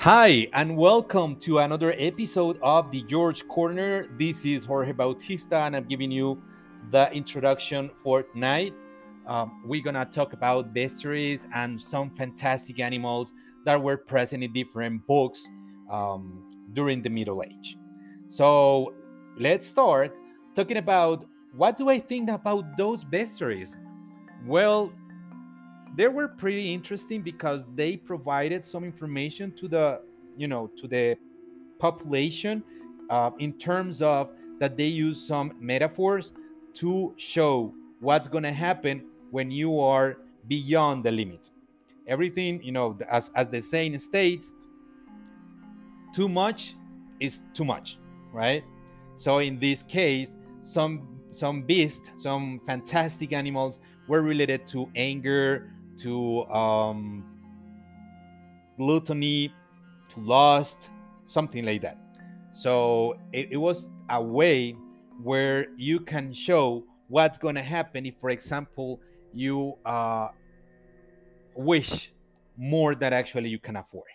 Hi, and welcome to another episode of the George Corner. This is Jorge Bautista, and I'm giving you the introduction for tonight. Um, we're gonna talk about bestiaries and some fantastic animals that were present in different books um, during the Middle Age. So let's start talking about what do I think about those bestiaries. Well, they were pretty interesting because they provided some information to the you know to the population uh, in terms of that they use some metaphors to show what's going to happen when you are beyond the limit. Everything you know as, as the saying states too much is too much right? So in this case some some beasts some fantastic animals were related to anger to um, gluttony, to lust, something like that. So it, it was a way where you can show what's going to happen if, for example, you uh, wish more than actually you can afford.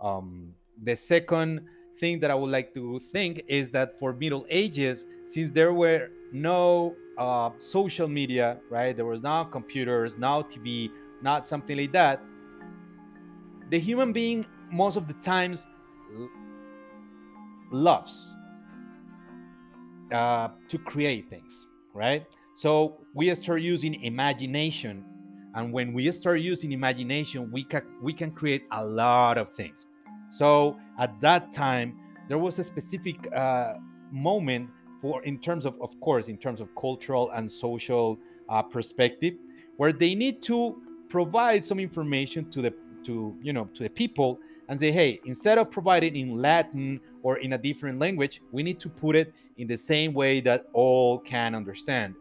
Um, the second thing that I would like to think is that for Middle Ages, since there were no uh, social media, right? There was now computers, now TV, not something like that. The human being, most of the times, loves uh, to create things, right? So we start using imagination, and when we start using imagination, we can we can create a lot of things. So at that time, there was a specific uh, moment for in terms of of course in terms of cultural and social uh, perspective where they need to provide some information to the to you know to the people and say hey instead of providing in latin or in a different language we need to put it in the same way that all can understand.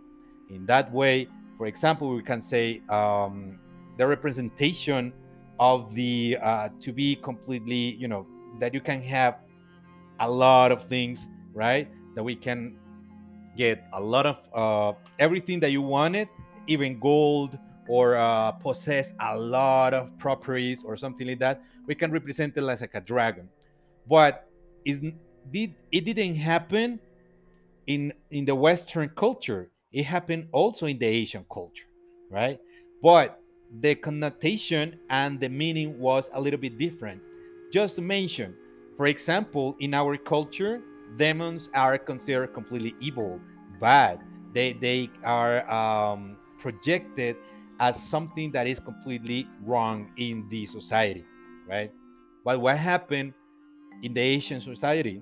In that way for example we can say um, the representation of the uh, to be completely you know that you can have a lot of things right that we can get a lot of uh, everything that you wanted, even gold or uh, possess a lot of properties or something like that. We can represent it as like a dragon, but is did it didn't happen in in the Western culture. It happened also in the Asian culture, right? But the connotation and the meaning was a little bit different. Just to mention, for example, in our culture, demons are considered completely evil, bad. They they are um, projected as something that is completely wrong in the society, right? But what happened in the Asian society?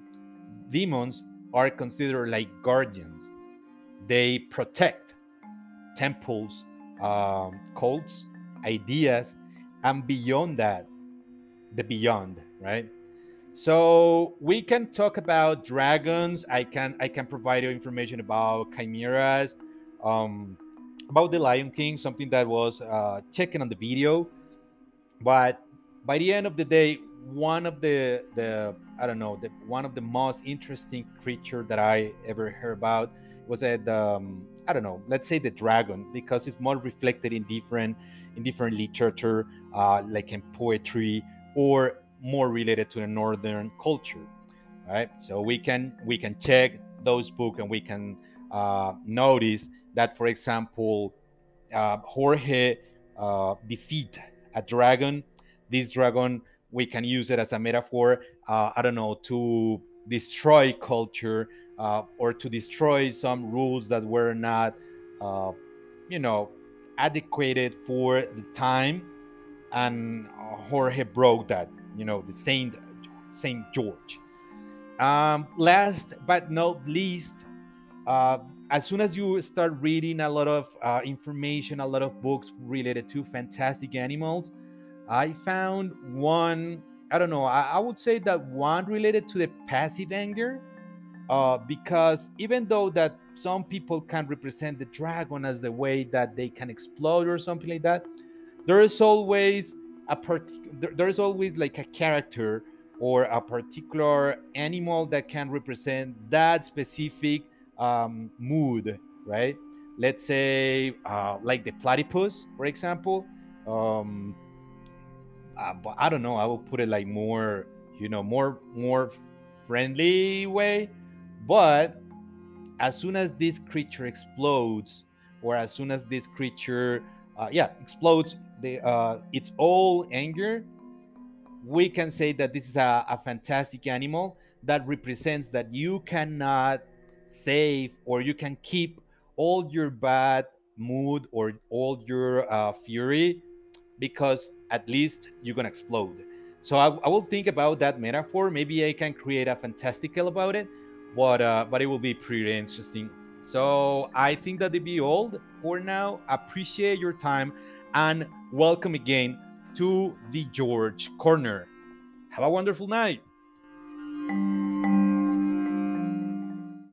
Demons are considered like guardians. They protect temples, um, cults, ideas, and beyond that, the beyond, right? So we can talk about dragons. I can I can provide you information about chimeras, um, about the Lion King, something that was uh, checking on the video. But by the end of the day, one of the the I don't know the one of the most interesting creature that I ever heard about was at um, I don't know let's say the dragon because it's more reflected in different in different literature uh, like in poetry or more related to the northern culture right? So we can we can check those books and we can uh, notice that for example uh, jorge uh, defeat a dragon. This dragon we can use it as a metaphor uh, i don't know to destroy culture uh, or to destroy some rules that were not uh, you know adequate for the time. And jorge broke that you know the Saint Saint George. Um, last but not least, uh, as soon as you start reading a lot of uh, information, a lot of books related to fantastic animals, I found one. I don't know. I, I would say that one related to the passive anger, uh, because even though that some people can represent the dragon as the way that they can explode or something like that, there is always a part there's always like a character or a particular animal that can represent that specific um, mood right let's say uh, like the platypus for example um, uh, I don't know. I will put it like more, you know, more more friendly way. But as soon as this creature explodes, or as soon as this creature, uh, yeah, explodes, the uh, its all anger, we can say that this is a, a fantastic animal that represents that you cannot save or you can keep all your bad mood or all your uh, fury because at least you're gonna explode. So I, I, will think about that metaphor. Maybe I can create a fantastical about it, but uh, but it will be pretty interesting. So I think that it be all for now. Appreciate your time and welcome again to the George Corner. Have a wonderful night.